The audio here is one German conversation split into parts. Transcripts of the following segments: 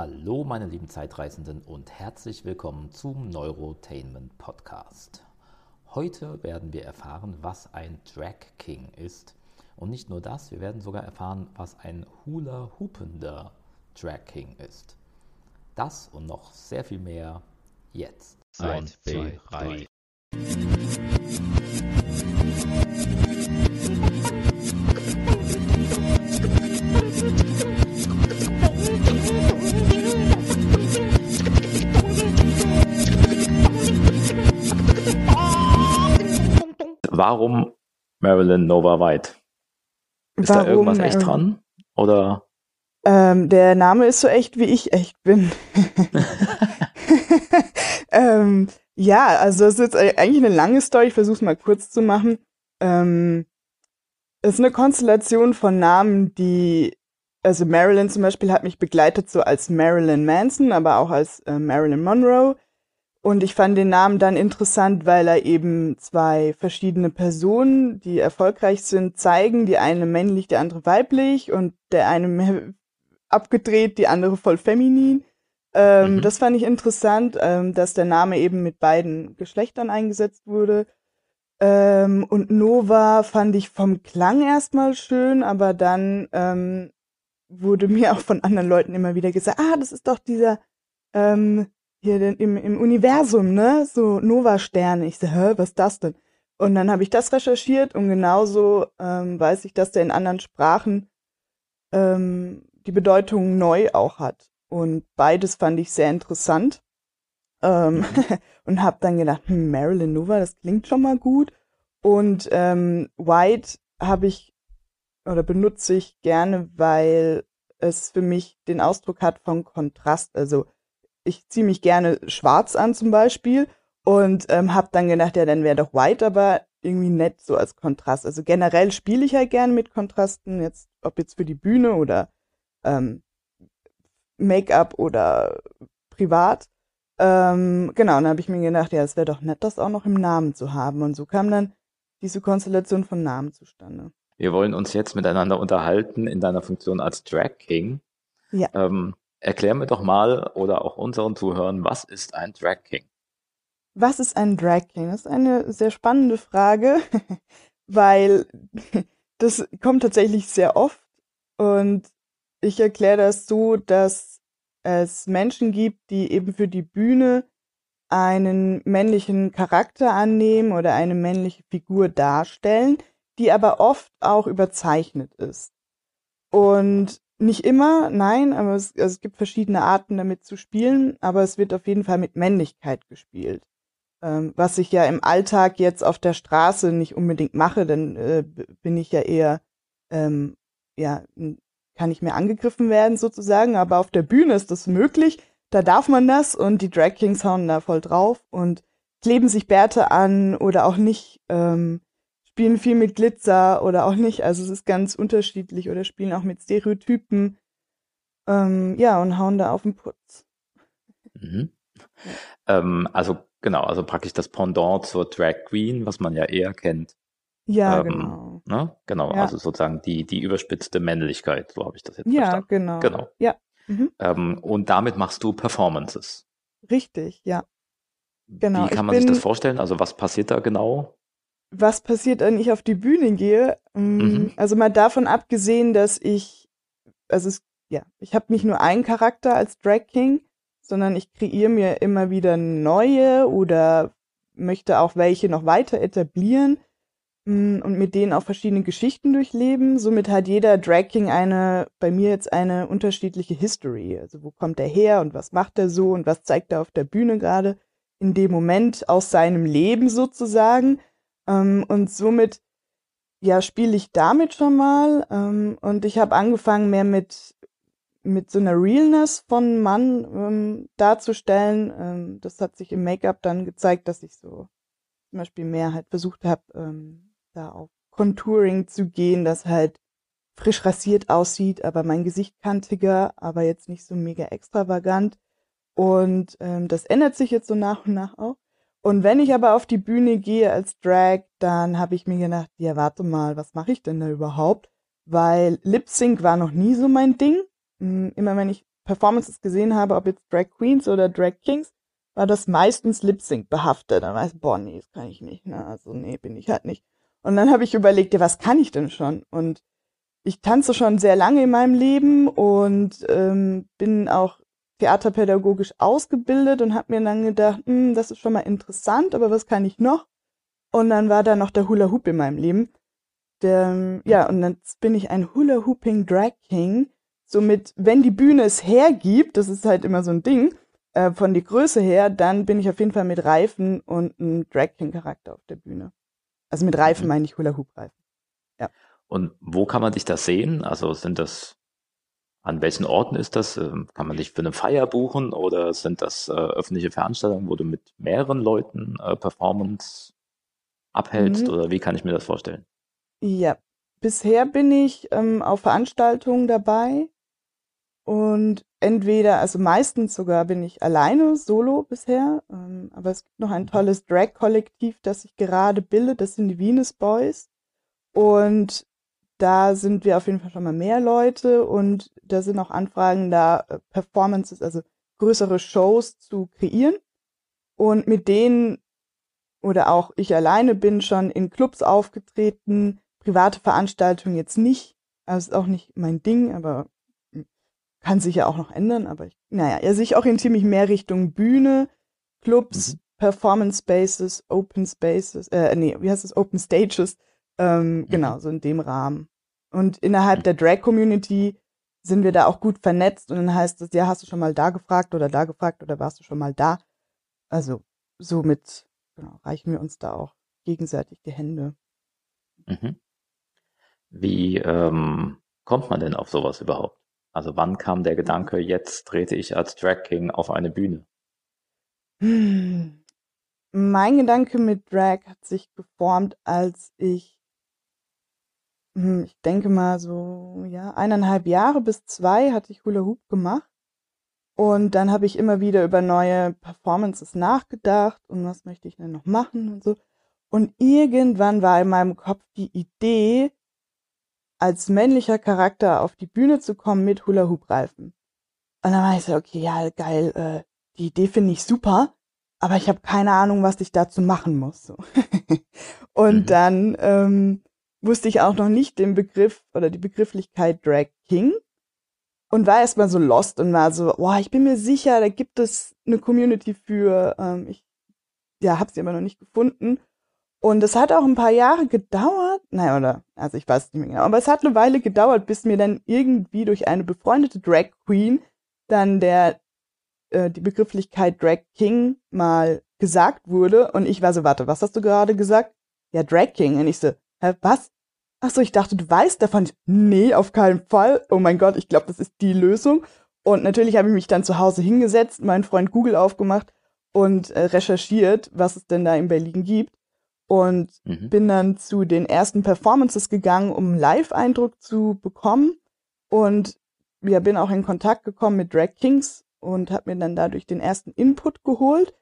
Hallo meine lieben Zeitreisenden und herzlich willkommen zum Neurotainment Podcast. Heute werden wir erfahren, was ein Drag King ist. Und nicht nur das, wir werden sogar erfahren, was ein Hula-Hoopender Drag King ist. Das und noch sehr viel mehr jetzt. Eins, zwei, drei. Warum Marilyn Nova White? Ist Warum da irgendwas echt dran? Oder Ähm, der Name ist so echt, wie ich echt bin. ähm, ja, also es ist jetzt eigentlich eine lange Story. Ich versuche es mal kurz zu machen. Ähm, es ist eine Konstellation von Namen, die, also Marilyn zum Beispiel hat mich begleitet so als Marilyn Manson, aber auch als äh, Marilyn Monroe. Und ich fand den Namen dann interessant, weil er eben zwei verschiedene Personen, die erfolgreich sind, zeigen. Die eine männlich, die andere weiblich und der eine mehr abgedreht, die andere voll feminin. Ähm, Mhm. Das fand ich interessant, ähm, dass der Name eben mit beiden Geschlechtern eingesetzt wurde. Ähm, und Nova fand ich vom Klang erstmal schön, aber dann ähm, wurde mir auch von anderen Leuten immer wieder gesagt, ah, das ist doch dieser ähm, hier im, im Universum, ne? So Nova-Sterne. Ich so, hä, was ist das denn? Und dann habe ich das recherchiert und genauso ähm, weiß ich, dass der in anderen Sprachen ähm, die Bedeutung neu auch hat. Und beides fand ich sehr interessant. Ähm, und habe dann gedacht, hm, Marilyn Nova, das klingt schon mal gut. Und ähm, White habe ich oder benutze ich gerne, weil es für mich den Ausdruck hat von Kontrast. Also ich ziehe mich gerne schwarz an zum Beispiel und ähm, habe dann gedacht, ja, dann wäre doch White aber irgendwie nett so als Kontrast. Also generell spiele ich halt gerne mit Kontrasten, jetzt ob jetzt für die Bühne oder ähm, Make-up oder privat. Ähm, genau, und dann habe ich mir gedacht, ja, es wäre doch nett, das auch noch im Namen zu haben. Und so kam dann diese Konstellation von Namen zustande. wir wollen uns jetzt miteinander unterhalten in deiner Funktion als Drag King. Ja. Ähm, erklär mir doch mal oder auch unseren Zuhörern, was ist ein Drag King? Was ist ein Drag King? Das ist eine sehr spannende Frage, weil das kommt tatsächlich sehr oft und ich erkläre das so, dass es Menschen gibt, die eben für die Bühne einen männlichen Charakter annehmen oder eine männliche Figur darstellen, die aber oft auch überzeichnet ist. Und nicht immer, nein, aber es, also es gibt verschiedene Arten damit zu spielen, aber es wird auf jeden Fall mit Männlichkeit gespielt. Ähm, was ich ja im Alltag jetzt auf der Straße nicht unbedingt mache, dann äh, bin ich ja eher, ähm, ja, kann ich mehr angegriffen werden sozusagen, aber auf der Bühne ist das möglich, da darf man das und die Drag Kings hauen da voll drauf und kleben sich Bärte an oder auch nicht, ähm, spielen viel mit Glitzer oder auch nicht, also es ist ganz unterschiedlich oder spielen auch mit Stereotypen, ähm, ja, und hauen da auf den Putz. Mhm. Ähm, also genau, also praktisch das Pendant zur Drag Queen, was man ja eher kennt. Ja, Ähm, genau. Ne? Genau, Ja. also sozusagen die, die überspitzte Männlichkeit, so habe ich das jetzt Ja, verstanden. genau. Genau. Ja. Mhm. Ähm, und damit machst du Performances. Richtig, ja. Genau, Wie kann man sich das bin- vorstellen? Also was passiert da genau? Was passiert, wenn ich auf die Bühne gehe? Mm, Mhm. Also mal davon abgesehen, dass ich, also es, ja, ich habe nicht nur einen Charakter als Drag King, sondern ich kreiere mir immer wieder neue oder möchte auch welche noch weiter etablieren mm, und mit denen auch verschiedene Geschichten durchleben. Somit hat jeder Drag King eine, bei mir jetzt eine unterschiedliche History. Also wo kommt er her und was macht er so und was zeigt er auf der Bühne gerade in dem Moment aus seinem Leben sozusagen. Ähm, und somit, ja, spiele ich damit schon mal. Ähm, und ich habe angefangen, mehr mit, mit so einer Realness von Mann ähm, darzustellen. Ähm, das hat sich im Make-up dann gezeigt, dass ich so zum Beispiel mehr halt versucht habe, ähm, da auf Contouring zu gehen, das halt frisch rasiert aussieht, aber mein Gesicht kantiger, aber jetzt nicht so mega extravagant. Und ähm, das ändert sich jetzt so nach und nach auch. Und wenn ich aber auf die Bühne gehe als Drag, dann habe ich mir gedacht, ja, warte mal, was mache ich denn da überhaupt? Weil Lip Sync war noch nie so mein Ding. Mm, Immer wenn ich Performances gesehen habe, ob jetzt Drag Queens oder Drag Kings, war das meistens Lip Sync behaftet. Dann weiß ich, boah, nee, das kann ich nicht. Ne? Also nee, bin ich halt nicht. Und dann habe ich überlegt, ja, was kann ich denn schon? Und ich tanze schon sehr lange in meinem Leben und ähm, bin auch theaterpädagogisch ausgebildet und habe mir dann gedacht, hm, das ist schon mal interessant, aber was kann ich noch? Und dann war da noch der Hula Hoop in meinem Leben. Der, ja, und dann bin ich ein Hula Hooping Drag King. Somit, wenn die Bühne es hergibt, das ist halt immer so ein Ding, äh, von der Größe her, dann bin ich auf jeden Fall mit Reifen und einem Drag King Charakter auf der Bühne. Also mit Reifen mhm. meine ich Hula Hoop Reifen. Ja. Und wo kann man dich da sehen? Also sind das an welchen Orten ist das? Ähm, kann man dich für eine Feier buchen oder sind das äh, öffentliche Veranstaltungen, wo du mit mehreren Leuten äh, Performance abhältst mhm. oder wie kann ich mir das vorstellen? Ja, bisher bin ich ähm, auf Veranstaltungen dabei und entweder, also meistens sogar bin ich alleine, solo bisher, ähm, aber es gibt noch ein mhm. tolles Drag-Kollektiv, das sich gerade bildet, das sind die Venus Boys und da sind wir auf jeden Fall schon mal mehr Leute und da sind auch Anfragen da, äh, Performances, also größere Shows zu kreieren. Und mit denen oder auch ich alleine bin schon in Clubs aufgetreten, private Veranstaltungen jetzt nicht. Also ist auch nicht mein Ding, aber hm, kann sich ja auch noch ändern. Aber ich, naja, also ich orientiere mich mehr Richtung Bühne, Clubs, mhm. Performance Spaces, Open Spaces, äh, nee, wie heißt es, Open Stages, ähm, mhm. genau, so in dem Rahmen. Und innerhalb der Drag-Community sind wir da auch gut vernetzt und dann heißt es, ja, hast du schon mal da gefragt oder da gefragt oder warst du schon mal da? Also somit genau, reichen wir uns da auch gegenseitig die Hände. Mhm. Wie ähm, kommt man denn auf sowas überhaupt? Also wann kam der Gedanke, jetzt trete ich als Drag King auf eine Bühne? Hm. Mein Gedanke mit Drag hat sich geformt, als ich ich denke mal so, ja, eineinhalb Jahre bis zwei hatte ich Hula Hoop gemacht. Und dann habe ich immer wieder über neue Performances nachgedacht und was möchte ich denn noch machen und so. Und irgendwann war in meinem Kopf die Idee, als männlicher Charakter auf die Bühne zu kommen mit Hula Hoop Reifen. Und dann war ich so, okay, ja, geil, äh, die Idee finde ich super, aber ich habe keine Ahnung, was ich dazu machen muss. So. und mhm. dann ähm, wusste ich auch noch nicht den Begriff oder die Begrifflichkeit Drag King und war erstmal so lost und war so, boah, ich bin mir sicher, da gibt es eine Community für. Ähm, ich ja, habe sie aber noch nicht gefunden. Und es hat auch ein paar Jahre gedauert, naja, oder, also ich weiß nicht mehr genau, aber es hat eine Weile gedauert, bis mir dann irgendwie durch eine befreundete Drag Queen dann der, äh, die Begrifflichkeit Drag King mal gesagt wurde. Und ich war so, warte, was hast du gerade gesagt? Ja, Drag King. Und ich so, Hä, was? Ach so, ich dachte, du weißt davon. Nee, auf keinen Fall. Oh mein Gott, ich glaube, das ist die Lösung. Und natürlich habe ich mich dann zu Hause hingesetzt, meinen Freund Google aufgemacht und äh, recherchiert, was es denn da in Berlin gibt. Und mhm. bin dann zu den ersten Performances gegangen, um einen Live-Eindruck zu bekommen. Und ja, bin auch in Kontakt gekommen mit Drag Kings und habe mir dann dadurch den ersten Input geholt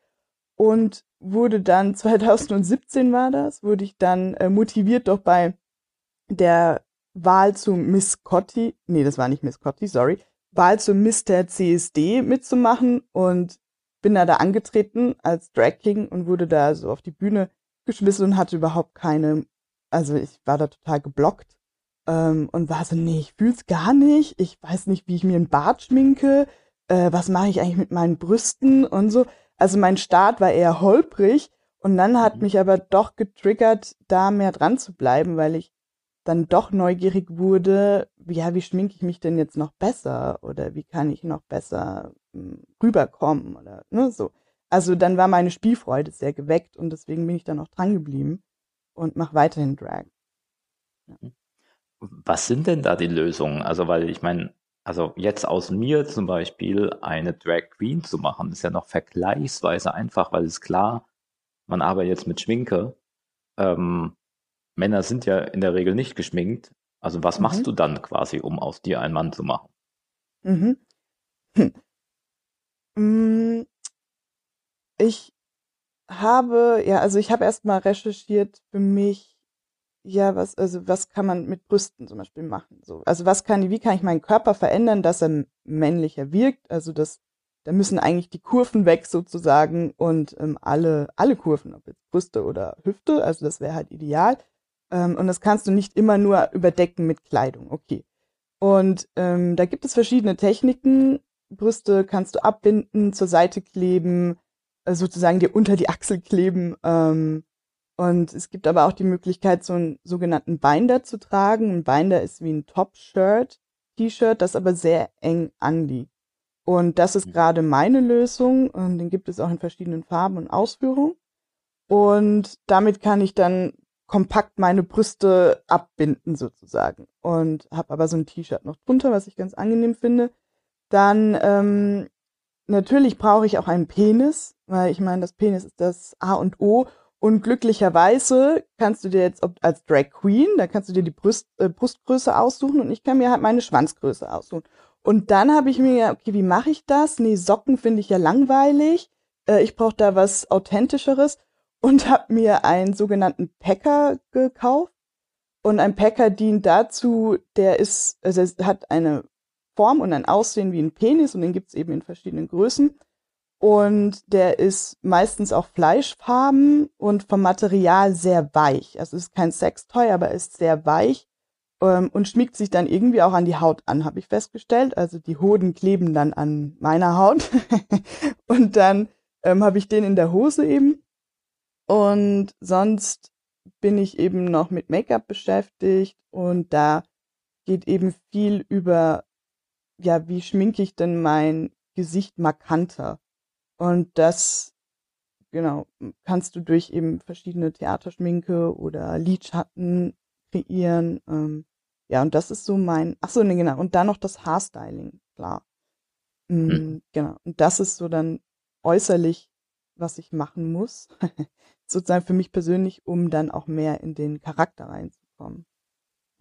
und wurde dann 2017 war das, wurde ich dann äh, motiviert doch bei der Wahl zu Miss Cotti, nee, das war nicht Miss Cotti, sorry, Wahl zu Mr. CSD mitzumachen und bin da da angetreten als Drag King und wurde da so auf die Bühne geschmissen und hatte überhaupt keine, also ich war da total geblockt ähm, und war so, nee, ich fühl's gar nicht, ich weiß nicht, wie ich mir einen Bart schminke, äh, was mache ich eigentlich mit meinen Brüsten und so. Also mein Start war eher holprig und dann hat mhm. mich aber doch getriggert, da mehr dran zu bleiben, weil ich dann doch neugierig wurde, ja, wie schminke ich mich denn jetzt noch besser oder wie kann ich noch besser hm, rüberkommen oder ne, so. Also dann war meine Spielfreude sehr geweckt und deswegen bin ich dann auch dran geblieben und mache weiterhin Drag. Ja. Was sind denn da die Lösungen? Also, weil ich meine, also jetzt aus mir zum Beispiel eine Drag Queen zu machen, ist ja noch vergleichsweise einfach, weil es klar, man arbeitet jetzt mit Schminke. Ähm, Männer sind ja in der Regel nicht geschminkt. Also was mhm. machst du dann quasi, um aus dir einen Mann zu machen? Mhm. Hm. Mm, ich habe, ja, also ich habe erstmal recherchiert für mich, ja, was, also was kann man mit Brüsten zum Beispiel machen? So, also was kann, wie kann ich meinen Körper verändern, dass er männlicher wirkt? Also das, da müssen eigentlich die Kurven weg sozusagen und ähm, alle, alle Kurven, ob jetzt Brüste oder Hüfte, also das wäre halt ideal. Ähm, und das kannst du nicht immer nur überdecken mit Kleidung, okay. Und ähm, da gibt es verschiedene Techniken. Brüste kannst du abbinden, zur Seite kleben, äh, sozusagen dir unter die Achsel kleben. Ähm, und es gibt aber auch die Möglichkeit, so einen sogenannten Binder zu tragen. Ein Binder ist wie ein Top-Shirt, T-Shirt, das aber sehr eng anliegt. Und das ist mhm. gerade meine Lösung. Und den gibt es auch in verschiedenen Farben und Ausführungen. Und damit kann ich dann kompakt meine Brüste abbinden sozusagen. Und habe aber so ein T-Shirt noch drunter, was ich ganz angenehm finde. Dann ähm, natürlich brauche ich auch einen Penis, weil ich meine, das Penis ist das A und O und glücklicherweise kannst du dir jetzt als Drag Queen, da kannst du dir die Brust, äh, Brustgröße aussuchen und ich kann mir halt meine Schwanzgröße aussuchen. Und dann habe ich mir okay, wie mache ich das? Nee, Socken finde ich ja langweilig. Äh, ich brauche da was Authentischeres und habe mir einen sogenannten Packer gekauft. Und ein Packer dient dazu, der ist, also hat eine Form und ein Aussehen wie ein Penis und den gibt's eben in verschiedenen Größen und der ist meistens auch fleischfarben und vom Material sehr weich. Also ist kein Sextoy, aber ist sehr weich ähm, und schmiegt sich dann irgendwie auch an die Haut an, habe ich festgestellt. Also die Hoden kleben dann an meiner Haut und dann ähm, habe ich den in der Hose eben und sonst bin ich eben noch mit Make-up beschäftigt und da geht eben viel über, ja, wie schminke ich denn mein Gesicht markanter? Und das, genau, kannst du durch eben verschiedene Theaterschminke oder Lidschatten kreieren. Ähm, ja, und das ist so mein, ach so, ne, genau. Und dann noch das Haarstyling, klar. Mhm, hm. Genau. Und das ist so dann äußerlich, was ich machen muss. Sozusagen für mich persönlich, um dann auch mehr in den Charakter reinzukommen.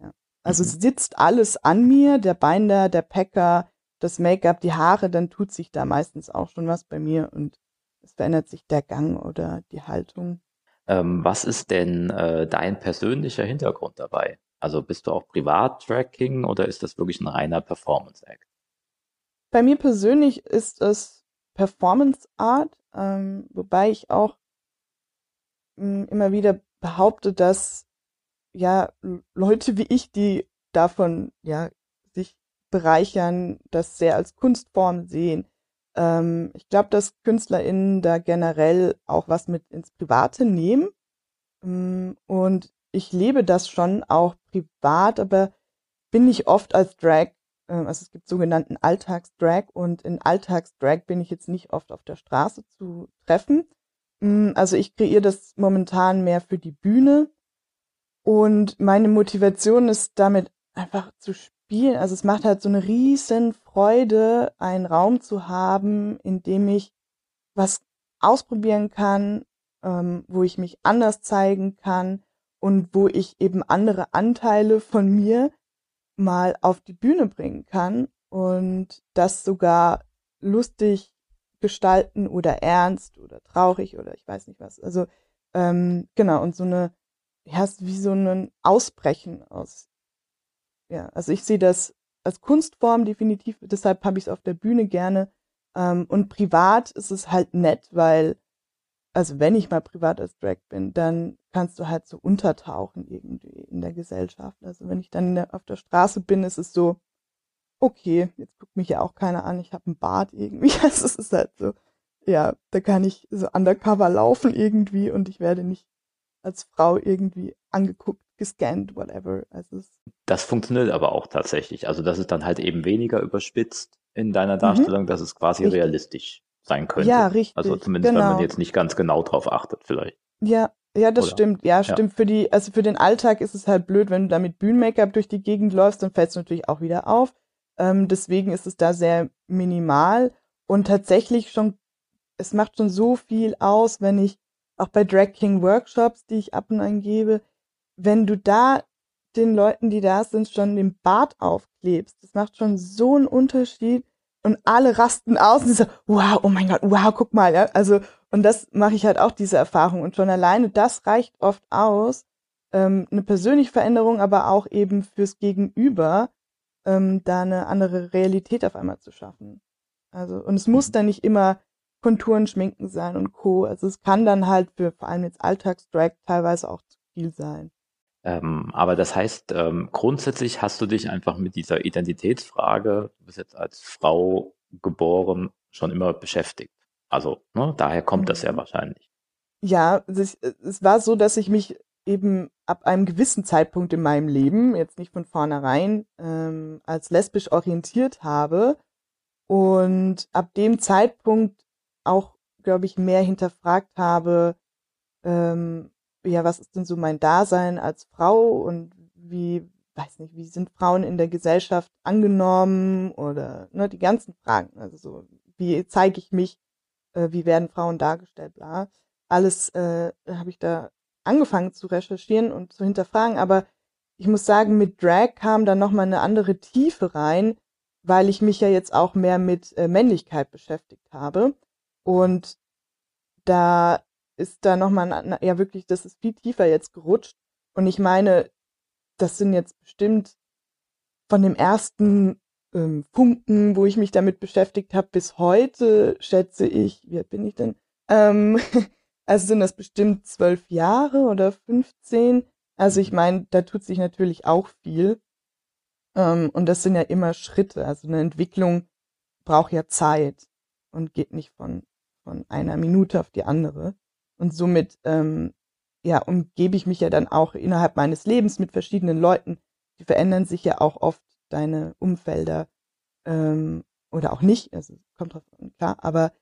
Ja. Also mhm. sitzt alles an mir, der Binder, der Packer, das Make-up, die Haare, dann tut sich da meistens auch schon was bei mir und es verändert sich der Gang oder die Haltung. Ähm, was ist denn äh, dein persönlicher Hintergrund dabei? Also bist du auch Privat-Tracking oder ist das wirklich ein reiner Performance-Act? Bei mir persönlich ist es Performance Art, ähm, wobei ich auch mh, hm, immer wieder behaupte, dass ja Leute wie ich, die davon ja bereichern, das sehr als Kunstform sehen. Ähm, ich glaube, dass KünstlerInnen da generell auch was mit ins Private nehmen. Ähm, und ich lebe das schon auch privat, aber bin nicht oft als Drag, äh, also es gibt sogenannten Alltagsdrag und in Alltagsdrag bin ich jetzt nicht oft auf der Straße zu treffen. Ähm, also ich kreiere das momentan mehr für die Bühne und meine Motivation ist damit einfach zu spielen. Also es macht halt so eine riesen Freude, einen Raum zu haben, in dem ich was ausprobieren kann, ähm, wo ich mich anders zeigen kann und wo ich eben andere Anteile von mir mal auf die Bühne bringen kann und das sogar lustig gestalten oder ernst oder traurig oder ich weiß nicht was. Also ähm, genau und so eine ja, wie so ein Ausbrechen aus ja, also ich sehe das als Kunstform definitiv, deshalb habe ich es auf der Bühne gerne. Ähm, und privat ist es halt nett, weil, also wenn ich mal privat als Drag bin, dann kannst du halt so untertauchen irgendwie in der Gesellschaft. Also wenn ich dann der, auf der Straße bin, ist es so, okay, jetzt guckt mich ja auch keiner an, ich habe einen Bart irgendwie. Also es ist halt so, ja, da kann ich so undercover laufen irgendwie und ich werde nicht als Frau irgendwie angeguckt gescannt, whatever. Also das funktioniert aber auch tatsächlich. Also das ist dann halt eben weniger überspitzt in deiner mhm. Darstellung, mhm. dass es quasi richtig. realistisch sein könnte. Ja, richtig. Also zumindest, genau. wenn man genau. jetzt nicht ganz genau drauf achtet, vielleicht. Ja, ja, das Oder? stimmt. Ja, stimmt. Ja. Für die, also für den Alltag ist es halt blöd, wenn du da mit Bühnenmake-up durch die Gegend läufst, dann fällt es natürlich auch wieder auf. Ähm, deswegen ist es da sehr minimal und tatsächlich schon, es macht schon so viel aus, wenn ich auch bei Drag King Workshops, die ich ab und an gebe, wenn du da den Leuten, die da sind, schon den Bart aufklebst, das macht schon so einen Unterschied und alle rasten aus und so, wow, oh mein Gott, wow, guck mal, ja, also und das mache ich halt auch diese Erfahrung und schon alleine das reicht oft aus, ähm, eine persönliche Veränderung, aber auch eben fürs Gegenüber, ähm, da eine andere Realität auf einmal zu schaffen. Also, und es muss mhm. dann nicht immer Konturen schminken sein und Co. Also es kann dann halt für vor allem jetzt Alltagsdrag teilweise auch zu viel sein. Ähm, aber das heißt, ähm, grundsätzlich hast du dich einfach mit dieser Identitätsfrage, du bist jetzt als Frau geboren, schon immer beschäftigt. Also, ne, daher kommt das ja mhm. wahrscheinlich. Ja, es, es war so, dass ich mich eben ab einem gewissen Zeitpunkt in meinem Leben, jetzt nicht von vornherein, ähm, als lesbisch orientiert habe und ab dem Zeitpunkt auch, glaube ich, mehr hinterfragt habe, ähm, ja, was ist denn so mein Dasein als Frau und wie, weiß nicht, wie sind Frauen in der Gesellschaft angenommen oder ne, die ganzen Fragen. Also so, wie zeige ich mich, äh, wie werden Frauen dargestellt, bla. Alles äh, habe ich da angefangen zu recherchieren und zu hinterfragen, aber ich muss sagen, mit Drag kam dann nochmal eine andere Tiefe rein, weil ich mich ja jetzt auch mehr mit äh, Männlichkeit beschäftigt habe. Und da ist da nochmal, ja wirklich, das ist viel tiefer jetzt gerutscht. Und ich meine, das sind jetzt bestimmt von dem ersten ähm, Funken, wo ich mich damit beschäftigt habe, bis heute, schätze ich, wie alt bin ich denn? Ähm, also sind das bestimmt zwölf Jahre oder 15. Also ich meine, da tut sich natürlich auch viel. Ähm, und das sind ja immer Schritte. Also eine Entwicklung braucht ja Zeit und geht nicht von, von einer Minute auf die andere. Und somit, ähm, ja, umgebe ich mich ja dann auch innerhalb meines Lebens mit verschiedenen Leuten. Die verändern sich ja auch oft deine Umfelder ähm, oder auch nicht. Also kommt drauf an, klar. Aber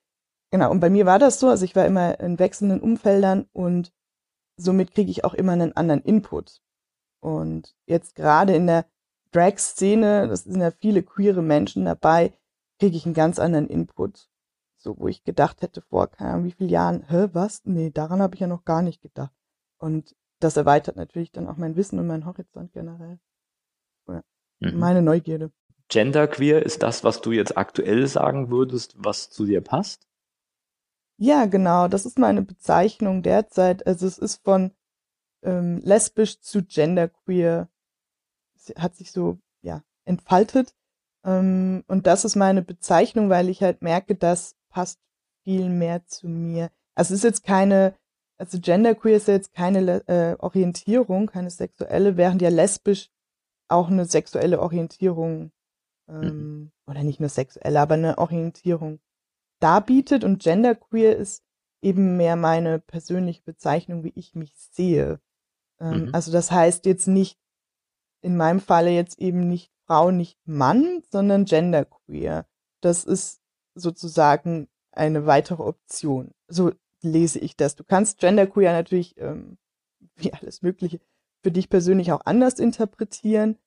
genau, und bei mir war das so. Also ich war immer in wechselnden Umfeldern und somit kriege ich auch immer einen anderen Input. Und jetzt gerade in der Drag-Szene, das sind ja viele queere Menschen dabei, kriege ich einen ganz anderen Input so wo ich gedacht hätte vor, keine Ahnung, wie vielen Jahren, hä, was? Nee, daran habe ich ja noch gar nicht gedacht. Und das erweitert natürlich dann auch mein Wissen und mein Horizont generell. Ja, mhm. Meine Neugierde. Genderqueer ist das, was du jetzt aktuell sagen würdest, was zu dir passt? Ja, genau. Das ist meine Bezeichnung derzeit. Also es ist von ähm, lesbisch zu genderqueer. Es hat sich so, ja, entfaltet. Ähm, und das ist meine Bezeichnung, weil ich halt merke, dass passt viel mehr zu mir. Also es ist jetzt keine, also genderqueer ist ja jetzt keine äh, Orientierung, keine sexuelle, während ja lesbisch auch eine sexuelle Orientierung ähm, mhm. oder nicht nur sexuelle, aber eine Orientierung darbietet und genderqueer ist eben mehr meine persönliche Bezeichnung, wie ich mich sehe. Ähm, mhm. Also das heißt jetzt nicht, in meinem Falle jetzt eben nicht Frau, nicht Mann, sondern genderqueer. Das ist sozusagen eine weitere Option. So lese ich das. Du kannst Genderqueer natürlich, ähm, wie alles Mögliche, für dich persönlich auch anders interpretieren.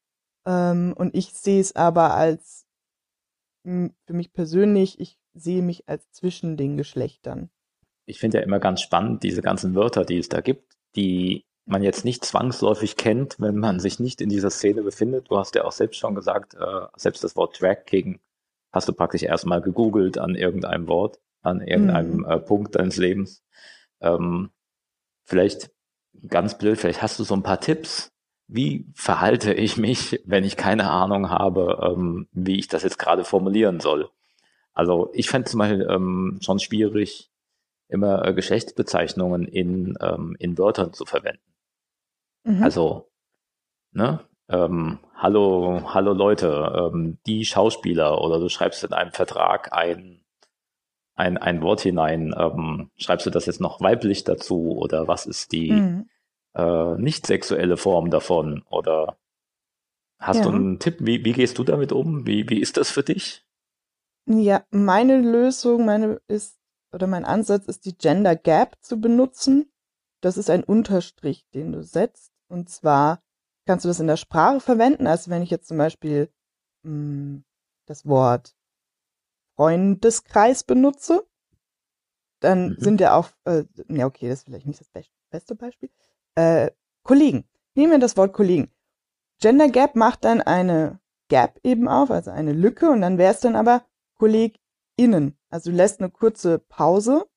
Ähm, und ich sehe es aber als, für mich persönlich, ich sehe mich als zwischen den Geschlechtern. Ich finde ja immer ganz spannend, diese ganzen Wörter, die es da gibt, die man jetzt nicht zwangsläufig kennt, wenn man sich nicht in dieser Szene befindet. Du hast ja auch selbst schon gesagt, äh, selbst das Wort Drag King hast du praktisch erstmal gegoogelt an irgendeinem Wort, an irgendeinem mhm. äh, Punkt deines Lebens. Ähm, vielleicht ganz blöd, vielleicht hast du so ein paar Tipps. Wie verhalte ich mich, wenn ich keine Ahnung habe, ähm, wie ich das jetzt gerade formulieren soll? Also ich fände zum Beispiel ähm, schon schwierig, immer äh, Geschlechtsbezeichnungen in, ähm, in Wörtern zu verwenden. Mhm. Also, ne? Ähm, hallo, hallo Leute, ähm, die Schauspieler oder du schreibst in einem Vertrag ein, ein, ein Wort hinein, ähm, schreibst du das jetzt noch weiblich dazu oder was ist die mhm. äh, nicht sexuelle Form davon oder hast ja. du einen Tipp, wie, wie gehst du damit um? Wie, wie ist das für dich? Ja, meine Lösung, meine ist, oder mein Ansatz ist, die Gender Gap zu benutzen. Das ist ein Unterstrich, den du setzt. Und zwar kannst du das in der Sprache verwenden. Also wenn ich jetzt zum Beispiel mh, hm, das Wort Freundeskreis benutze, dann mhm. sind ja auch, äh, ja okay, das ist vielleicht nicht das beste Beispiel, äh, Kollegen. Nehmen wir das Wort Kollegen. Gender Gap macht dann eine Gap eben auf, also eine Lücke und dann wäre es dann aber KollegInnen. Also du lässt eine kurze Pause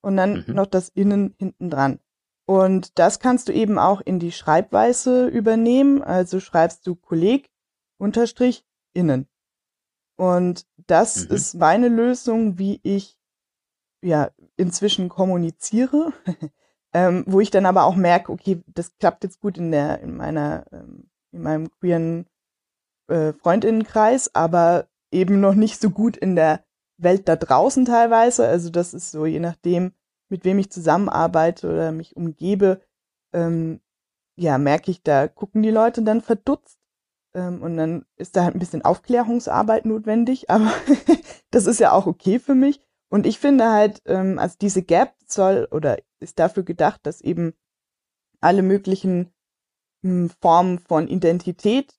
und dann mhm. noch das Innen hinten dran. Und das kannst du eben auch in die Schreibweise übernehmen. Also schreibst du Kolleg unterstrich innen. Und das mhm. ist meine Lösung, wie ich ja inzwischen kommuniziere, ähm, wo ich dann aber auch merke, okay, das klappt jetzt gut in der in meiner ähm, in meinem queeren äh, Freundinnenkreis, aber eben noch nicht so gut in der Welt da draußen teilweise. Also das ist so, je nachdem, mit wem ich zusammenarbeite oder mich umgebe, ähm, ja, merke ich, da gucken die Leute dann verdutzt. Ähm, und dann ist da halt ein bisschen Aufklärungsarbeit notwendig, aber das ist ja auch okay für mich. Und ich finde halt, ähm, also diese Gap soll oder ist dafür gedacht, dass eben alle möglichen hm, Formen von Identität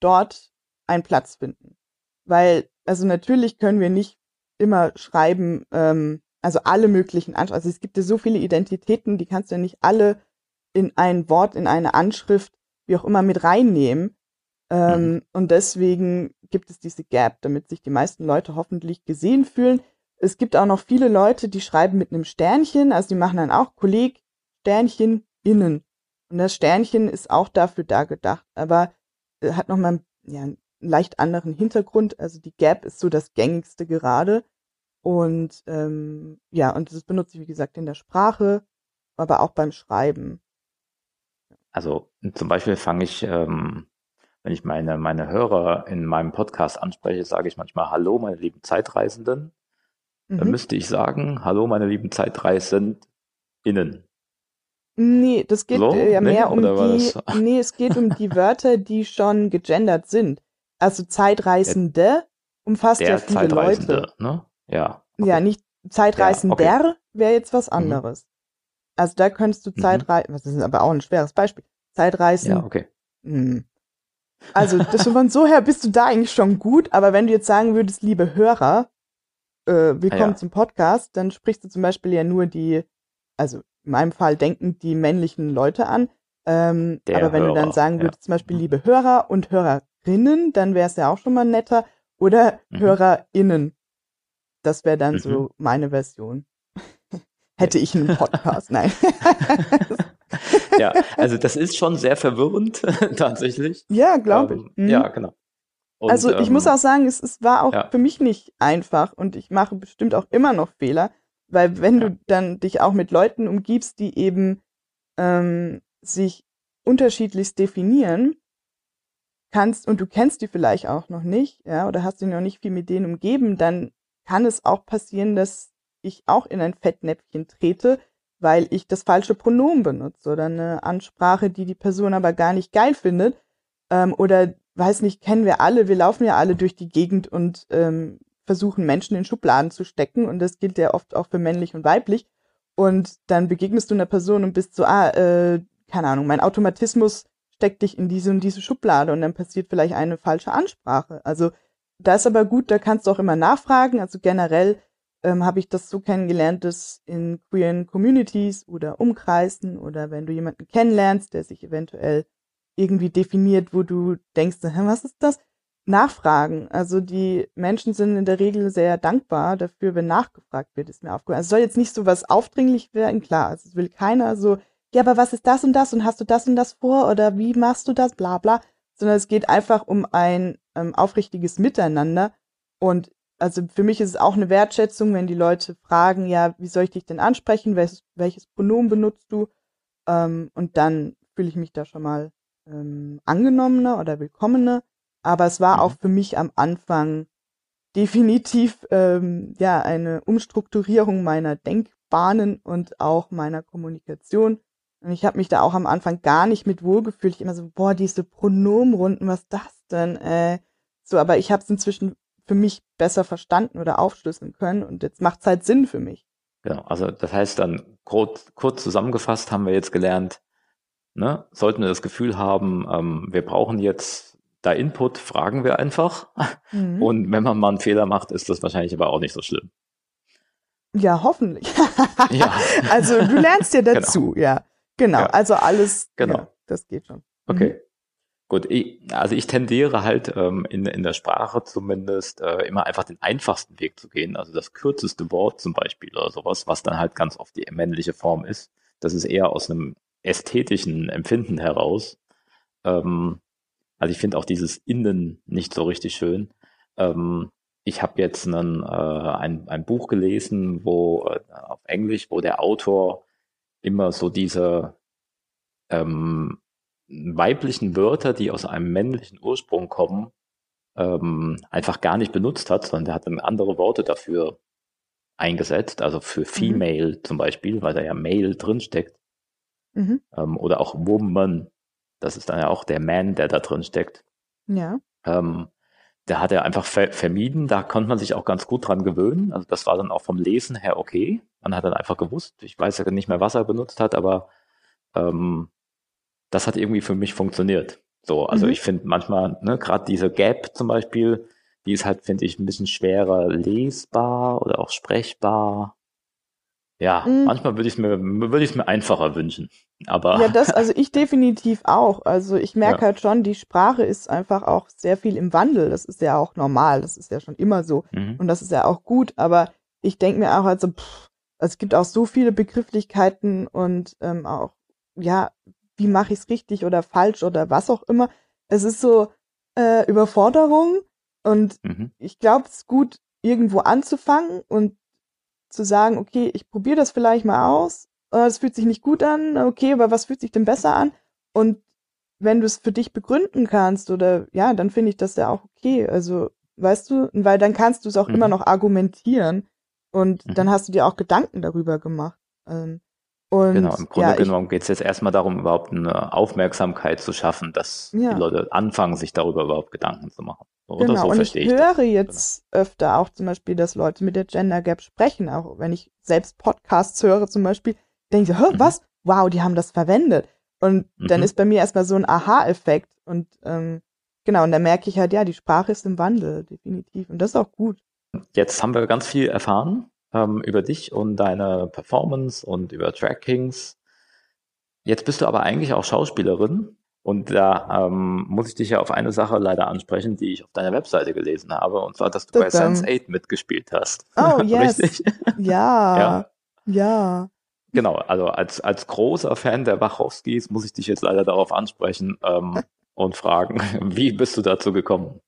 dort einen Platz finden. Weil, also natürlich können wir nicht immer schreiben, ähm, also alle möglichen Anschriften. Also es gibt ja so viele Identitäten, die kannst du ja nicht alle in ein Wort, in eine Anschrift, wie auch immer, mit reinnehmen. Ähm, mhm. Und deswegen gibt es diese Gap, damit sich die meisten Leute hoffentlich gesehen fühlen. Es gibt auch noch viele Leute, die schreiben mit einem Sternchen, also die machen dann auch Kolleg, Sternchen, innen. Und das Sternchen ist auch dafür da gedacht, aber äh, hat nochmal ja, einen leicht anderen Hintergrund. Also die Gap ist so das gängigste gerade. Und ähm, ja, und das benutze ich, wie gesagt, in der Sprache, aber auch beim Schreiben. Also zum Beispiel fange ich, ähm, wenn ich meine, meine Hörer in meinem Podcast anspreche, sage ich manchmal Hallo, meine lieben Zeitreisenden. Mhm. Dann müsste ich sagen, Hallo, meine lieben Zeitreisenden innen. Nee, das geht so? ja mehr nee, um die, nee, es geht um die Wörter, die schon gegendert sind. Also Zeitreisende umfasst ja viele Leute. Ne? Ja. Ja, nicht Zeitreisender ja, okay. wäre jetzt was mhm. anderes. Mhm. Also da könntest du Zeitreisen, mhm. das ist aber auch ein schweres Beispiel. Zeitreisen. Ja, okay. Mh. Hm. Also das, von so her bist du da eigentlich schon gut, aber wenn du jetzt sagen würdest, liebe Hörer, äh, willkommen ja. zum Podcast, dann sprichst du zum Beispiel ja nur die, also in meinem Fall denken die männlichen Leute an. Ähm, aber wenn Hörer, du dann sagen würdest, ja. zum Beispiel liebe Hörer und Hörerinnen, dann wäre es ja auch schon mal netter. Oder mhm. HörerInnen. Das wäre dann mhm. so meine Version. Hätte ich einen Podcast, nein. ja, also das ist schon sehr verwirrend, tatsächlich. Ja, glaube ich. Ähm, mhm. Ja, genau. Und, also ich ähm, muss auch sagen, es, es war auch ja. für mich nicht einfach und ich mache bestimmt auch immer noch Fehler, weil wenn ja. du dann dich auch mit Leuten umgibst, die eben ähm, sich unterschiedlichst definieren, kannst und du kennst die vielleicht auch noch nicht, ja, oder hast dich noch nicht viel mit denen umgeben, dann kann es auch passieren, dass ich auch in ein Fettnäpfchen trete, weil ich das falsche Pronomen benutze oder eine Ansprache, die die Person aber gar nicht geil findet. Ähm, oder weiß nicht, kennen wir alle, wir laufen ja alle durch die Gegend und ähm, versuchen Menschen in Schubladen zu stecken und das gilt ja oft auch für männlich und weiblich. Und dann begegnest du einer Person und bist so, ah, äh, keine Ahnung, mein Automatismus steckt dich in diese und diese Schublade und dann passiert vielleicht eine falsche Ansprache. Also da ist aber gut, da kannst du auch immer nachfragen. Also generell ähm, habe ich das so kennengelernt, dass in queeren Communities oder Umkreisen oder wenn du jemanden kennenlernst, der sich eventuell irgendwie definiert, wo du denkst, was ist das? Nachfragen. Also die Menschen sind in der Regel sehr dankbar dafür, wenn nachgefragt wird, ist mir aufgefallen. Also es soll jetzt nicht so was aufdringlich werden, klar. Also es will keiner so, ja, aber was ist das und das und hast du das und das vor oder wie machst du das, bla bla, sondern es geht einfach um ein ähm, aufrichtiges Miteinander. Und also für mich ist es auch eine Wertschätzung, wenn die Leute fragen, ja, wie soll ich dich denn ansprechen, welches, welches Pronomen benutzt du? Ähm, und dann fühle ich mich da schon mal ähm, angenommener oder willkommener. Aber es war mhm. auch für mich am Anfang definitiv ähm, ja eine Umstrukturierung meiner Denkbahnen und auch meiner Kommunikation. Und ich habe mich da auch am Anfang gar nicht mit wohlgefühlt. Ich immer so, boah, diese Pronomenrunden, was ist das denn? Äh, so, aber ich habe es inzwischen für mich besser verstanden oder aufschlüsseln können und jetzt macht es halt Sinn für mich. Genau, also das heißt dann kurz, kurz zusammengefasst haben wir jetzt gelernt, ne, sollten wir das Gefühl haben, ähm, wir brauchen jetzt da Input, fragen wir einfach. Mhm. Und wenn man mal einen Fehler macht, ist das wahrscheinlich aber auch nicht so schlimm. Ja, hoffentlich. ja. Also du lernst ja genau. dazu, genau. ja. Genau, ja. also alles, genau. Ja, das geht schon. Okay. Mhm. Gut, ich, also ich tendiere halt ähm, in, in der Sprache zumindest äh, immer einfach den einfachsten Weg zu gehen, also das kürzeste Wort zum Beispiel oder sowas, was dann halt ganz oft die männliche Form ist. Das ist eher aus einem ästhetischen Empfinden heraus. Ähm, also ich finde auch dieses Innen nicht so richtig schön. Ähm, ich habe jetzt einen, äh, ein, ein Buch gelesen, wo äh, auf Englisch, wo der Autor immer so diese ähm, weiblichen Wörter, die aus einem männlichen Ursprung kommen, ähm, einfach gar nicht benutzt hat, sondern der hat dann andere Worte dafür eingesetzt, also für mhm. Female mhm. zum Beispiel, weil da ja Male drinsteckt. Mhm. Ähm, oder auch Woman, das ist dann ja auch der Man, der da drin steckt. Ja. Ähm, der hat er einfach ver vermieden, da konnte man sich auch ganz gut dran gewöhnen. Also das war dann auch vom Lesen her okay. Man hat dann einfach gewusst, ich weiß ja nicht mehr, was er benutzt hat, aber ähm, das hat irgendwie für mich funktioniert. So, also mhm. ich finde manchmal, ne, gerade diese Gap zum Beispiel, die ist halt, finde ich, ein bisschen schwerer lesbar oder auch sprechbar. Ja, mhm. manchmal würde ich es mir, würde ich es mir einfacher wünschen. Aber. Ja, das, also ich definitiv auch. Also ich merke ja. halt schon, die Sprache ist einfach auch sehr viel im Wandel. Das ist ja auch normal. Das ist ja schon immer so. Mhm. Und das ist ja auch gut. Aber ich denke mir auch, also, pff, es gibt auch so viele Begrifflichkeiten und ähm, auch, ja, wie mache ich es richtig oder falsch oder was auch immer. Es ist so äh, Überforderung und mhm. ich glaube, es ist gut, irgendwo anzufangen und zu sagen, okay, ich probiere das vielleicht mal aus. Es fühlt sich nicht gut an, okay, aber was fühlt sich denn besser an? Und wenn du es für dich begründen kannst oder ja, dann finde ich das ja auch okay. Also, weißt du, weil dann kannst du es auch mhm. immer noch argumentieren und mhm. dann hast du dir auch Gedanken darüber gemacht. Ähm, und, genau, im Grunde ja, genommen geht es jetzt erstmal darum, überhaupt eine Aufmerksamkeit zu schaffen, dass ja. die Leute anfangen, sich darüber überhaupt Gedanken zu machen. Oder genau, so und ich höre das. jetzt genau. öfter auch zum Beispiel, dass Leute mit der Gender Gap sprechen, auch wenn ich selbst Podcasts höre zum Beispiel, denke ich so, mhm. was? Wow, die haben das verwendet. Und mhm. dann ist bei mir erstmal so ein Aha-Effekt und ähm, genau, und dann merke ich halt, ja, die Sprache ist im Wandel, definitiv. Und das ist auch gut. Jetzt haben wir ganz viel erfahren ähm, über dich und deine Performance und über Trackings. Jetzt bist du aber eigentlich auch Schauspielerin und da ähm, muss ich dich ja auf eine Sache leider ansprechen, die ich auf deiner Webseite gelesen habe, und zwar, dass du bei Sense 8 mitgespielt hast. Oh, yes. Richtig? Ja. ja. Ja. Genau, also als, als großer Fan der Wachowskis muss ich dich jetzt leider darauf ansprechen ähm, und fragen, wie bist du dazu gekommen?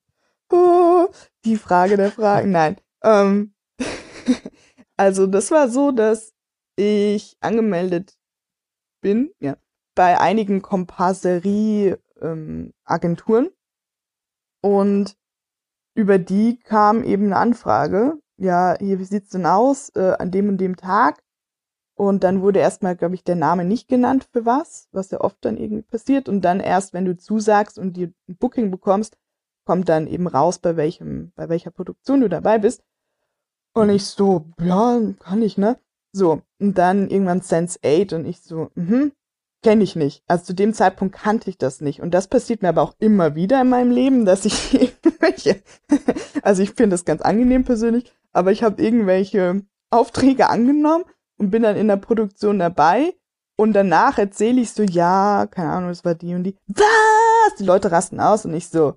Oh, die Frage der Fragen, nein. Ähm, also das war so, dass ich angemeldet bin, ja, bei einigen Kompasserie-Agenturen ähm, und über die kam eben eine Anfrage, ja, hier, wie sieht's denn aus, äh, an dem und dem Tag? Und dann wurde erstmal, glaube ich, der Name nicht genannt für was, was ja oft dann irgendwie passiert. Und dann erst, wenn du zusagst und dir ein Booking bekommst, kommt dann eben raus, bei welchem, bei welcher Produktion du dabei bist. Und ich so, ja, kann ich, ne? So, und dann irgendwann Sense 8 und ich so, mhm, kenne ich nicht. Also zu dem Zeitpunkt kannte ich das nicht. Und das passiert mir aber auch immer wieder in meinem Leben, dass ich irgendwelche, also ich finde das ganz angenehm persönlich, aber ich habe irgendwelche Aufträge angenommen und bin dann in der Produktion dabei und danach erzähle ich so, ja, keine Ahnung, es war die und die. Was? Die Leute rasten aus und ich so,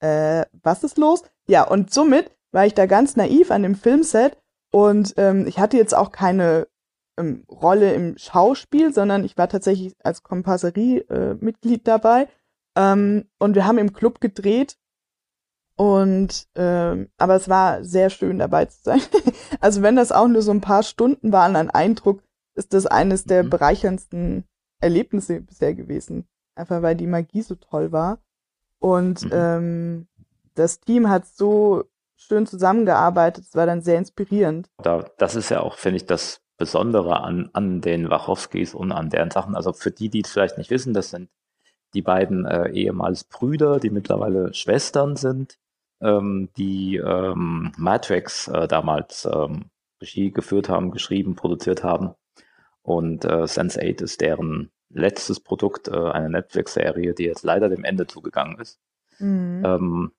äh, was ist los? Ja, und somit war ich da ganz naiv an dem Filmset und ähm, ich hatte jetzt auch keine ähm, Rolle im Schauspiel, sondern ich war tatsächlich als Kompasserie-Mitglied äh, dabei. Ähm, und wir haben im Club gedreht und ähm, aber es war sehr schön dabei zu sein. also wenn das auch nur so ein paar Stunden waren an Eindruck, ist das eines der mhm. bereicherndsten Erlebnisse bisher gewesen. Einfach weil die Magie so toll war. Und mhm. ähm, das Team hat so schön zusammengearbeitet. Es war dann sehr inspirierend. Da, das ist ja auch, finde ich, das Besondere an, an den Wachowskis und an deren Sachen. Also für die, die es vielleicht nicht wissen, das sind die beiden äh, ehemals Brüder, die mittlerweile Schwestern sind, ähm, die ähm, Matrix äh, damals ähm, Regie geführt haben, geschrieben, produziert haben. Und äh, Sense8 ist deren letztes Produkt, äh, eine Netflix-Serie, die jetzt leider dem Ende zugegangen ist. Mhm. Ähm,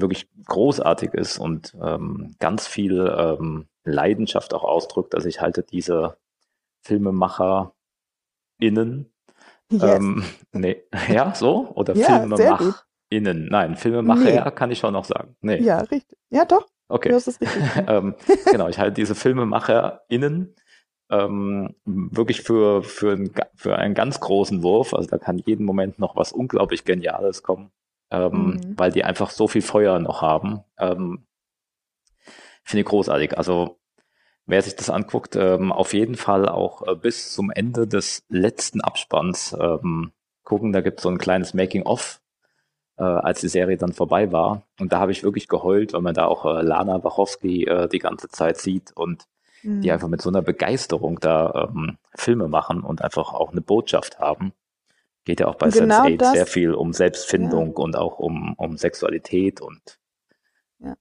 wirklich großartig ist und ähm, ganz viel ähm, Leidenschaft auch ausdrückt. Also ich halte diese Filmemacher innen. Yes. Ähm, nee, ja, so? Oder ja, Filmemach innen. Nein, Filmemacher nee. kann ich schon noch sagen. Nee. Ja, richtig. Ja, doch. Okay. Du hast es richtig. ähm, genau, ich halte diese Filmemacher innen ähm, wirklich für, für, ein, für einen ganz großen Wurf. Also da kann jeden Moment noch was unglaublich Geniales kommen, ähm, mhm. weil die einfach so viel Feuer noch haben. Ähm, Finde ich großartig. Also wer sich das anguckt, ähm, auf jeden Fall auch äh, bis zum Ende des letzten Abspanns ähm, gucken. Da gibt es so ein kleines Making-of, äh, als die Serie dann vorbei war. Und da habe ich wirklich geheult, weil man da auch äh, Lana Wachowski äh, die ganze Zeit sieht und mhm. die einfach mit so einer Begeisterung da ähm, Filme machen und einfach auch eine Botschaft haben. Geht ja auch bei genau Sense8 sehr viel um Selbstfindung ja. und auch um, um Sexualität und ja,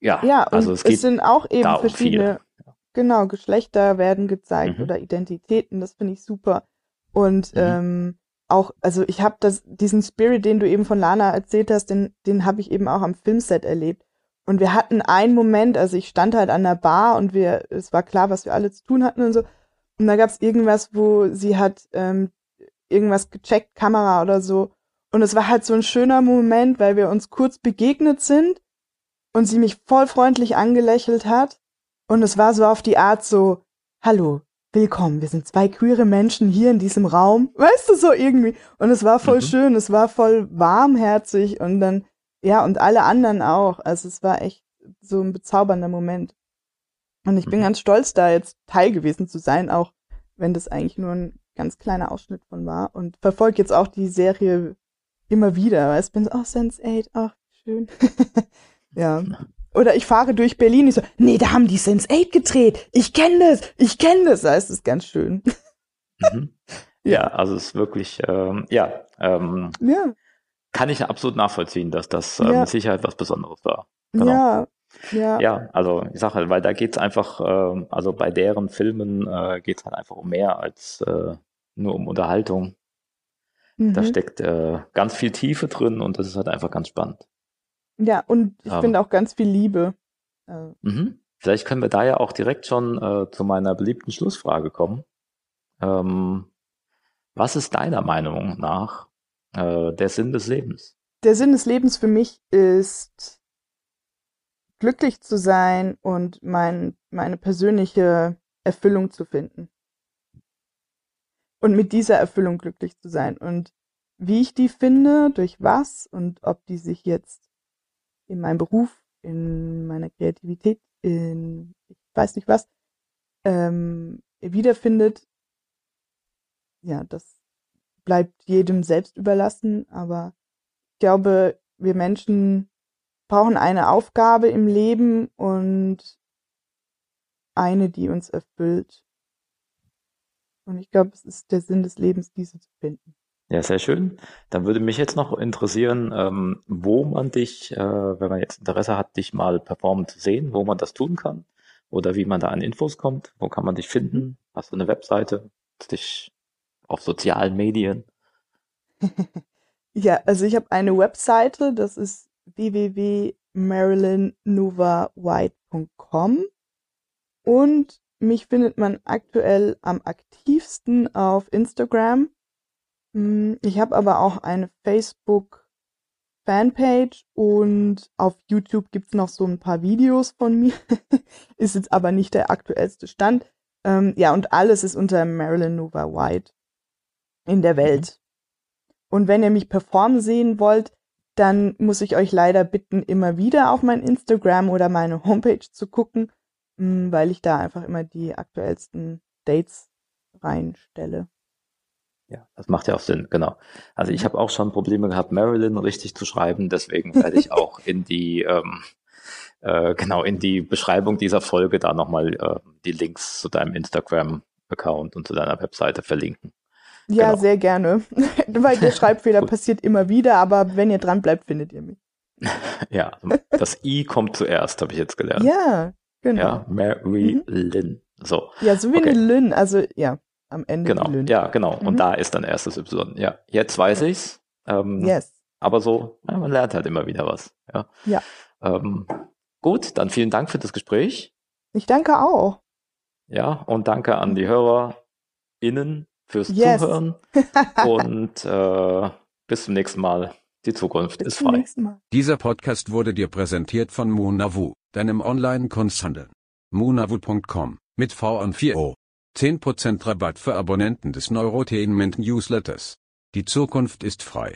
ja, ja also es, geht es sind auch eben verschiedene, um genau, Geschlechter werden gezeigt mhm. oder Identitäten, das finde ich super. Und mhm. ähm, auch, also ich habe das, diesen Spirit, den du eben von Lana erzählt hast, den, den habe ich eben auch am Filmset erlebt. Und wir hatten einen Moment, also ich stand halt an der Bar und wir, es war klar, was wir alle zu tun hatten und so. Und da gab es irgendwas, wo sie hat ähm, irgendwas gecheckt, Kamera oder so. Und es war halt so ein schöner Moment, weil wir uns kurz begegnet sind und sie mich voll freundlich angelächelt hat. Und es war so auf die Art so, hallo, willkommen, wir sind zwei queere Menschen hier in diesem Raum. Weißt du, so irgendwie. Und es war voll mhm. schön, es war voll warmherzig und dann ja, und alle anderen auch. Also es war echt so ein bezaubernder Moment. Und ich bin mhm. ganz stolz, da jetzt Teil gewesen zu sein, auch wenn das eigentlich nur ein ganz kleiner Ausschnitt von war. Und verfolge jetzt auch die Serie immer wieder. Weil ich bin so, oh, Sense 8, ach, schön. ja. Oder ich fahre durch Berlin, ich so, nee, da haben die Sense 8 gedreht. Ich kenne das, ich kenne das. Da ist es ganz schön. mhm. Ja, also es ist wirklich, ähm, ja, ähm, ja kann ich absolut nachvollziehen, dass das äh, ja. mit Sicherheit was Besonderes war. Genau. Ja, ja. Ja, also ich sage halt, weil da geht's einfach, äh, also bei deren Filmen äh, geht's halt einfach um mehr als äh, nur um Unterhaltung. Mhm. Da steckt äh, ganz viel Tiefe drin und das ist halt einfach ganz spannend. Ja, und ich finde auch ganz viel Liebe. Äh. Mhm. Vielleicht können wir da ja auch direkt schon äh, zu meiner beliebten Schlussfrage kommen. Ähm, was ist deiner Meinung nach äh, der Sinn des Lebens? Der Sinn des Lebens für mich ist glücklich zu sein und mein, meine persönliche Erfüllung zu finden. Und mit dieser Erfüllung glücklich zu sein. Und wie ich die finde, durch was und ob die sich jetzt in meinem Beruf, in meiner Kreativität, in ich weiß nicht was, ähm, wiederfindet, ja, das bleibt jedem selbst überlassen, aber ich glaube, wir Menschen brauchen eine Aufgabe im Leben und eine, die uns erfüllt. Und ich glaube, es ist der Sinn des Lebens, diese zu finden. Ja, sehr schön. Dann würde mich jetzt noch interessieren, ähm, wo man dich, äh, wenn man jetzt Interesse hat, dich mal performen zu sehen, wo man das tun kann oder wie man da an Infos kommt. Wo kann man dich finden? Hast du eine Webseite? Dich auf sozialen Medien? ja, also ich habe eine Webseite, das ist www.marilynnovawhite.com und mich findet man aktuell am aktivsten auf Instagram. Hm, ich habe aber auch eine Facebook Fanpage und auf YouTube gibt's noch so ein paar Videos von mir. ist jetzt aber nicht der aktuellste Stand. Ähm, ja, und alles ist unter Marilyn Nova White in der mhm. Welt. Und wenn ihr mich performen sehen wollt, dann muss ich euch leider bitten, immer wieder auf mein Instagram oder meine Homepage zu gucken, hm, weil ich da einfach immer die aktuellsten Dates reinstelle. Ja, das macht ja auch Sinn, genau. Also ich habe auch schon Probleme gehabt, Marilyn richtig zu schreiben, deswegen werde ich auch in die ähm, äh, genau in die Beschreibung dieser Folge da nochmal äh, die Links zu deinem Instagram-Account und zu deiner Webseite verlinken. Ja, genau. sehr gerne. Weil der Schreibfehler passiert immer wieder, aber wenn ihr dran bleibt, findet ihr mich. ja, das I kommt zuerst, habe ich jetzt gelernt. Ja, genau. Ja, Mary mhm. Lynn. So. Ja, so wie okay. eine Lynn, also ja, am Ende. Genau, ja, genau. Mhm. Und da ist dann erstes Y. Ja, jetzt weiß ich's. Ähm, yes. Aber so, ja, man lernt halt immer wieder was. Ja. ja. Ähm, gut, dann vielen Dank für das Gespräch. Ich danke auch. Ja, und danke an die HörerInnen fürs yes. Zuhören und äh, bis zum nächsten Mal. Die Zukunft bis ist frei. Dieser Podcast wurde dir präsentiert von Munavu, deinem Online-Kunsthandel. Munavu.com mit V und 4 O. 10% Rabatt für Abonnenten des Neurotainment Newsletters. Die Zukunft ist frei.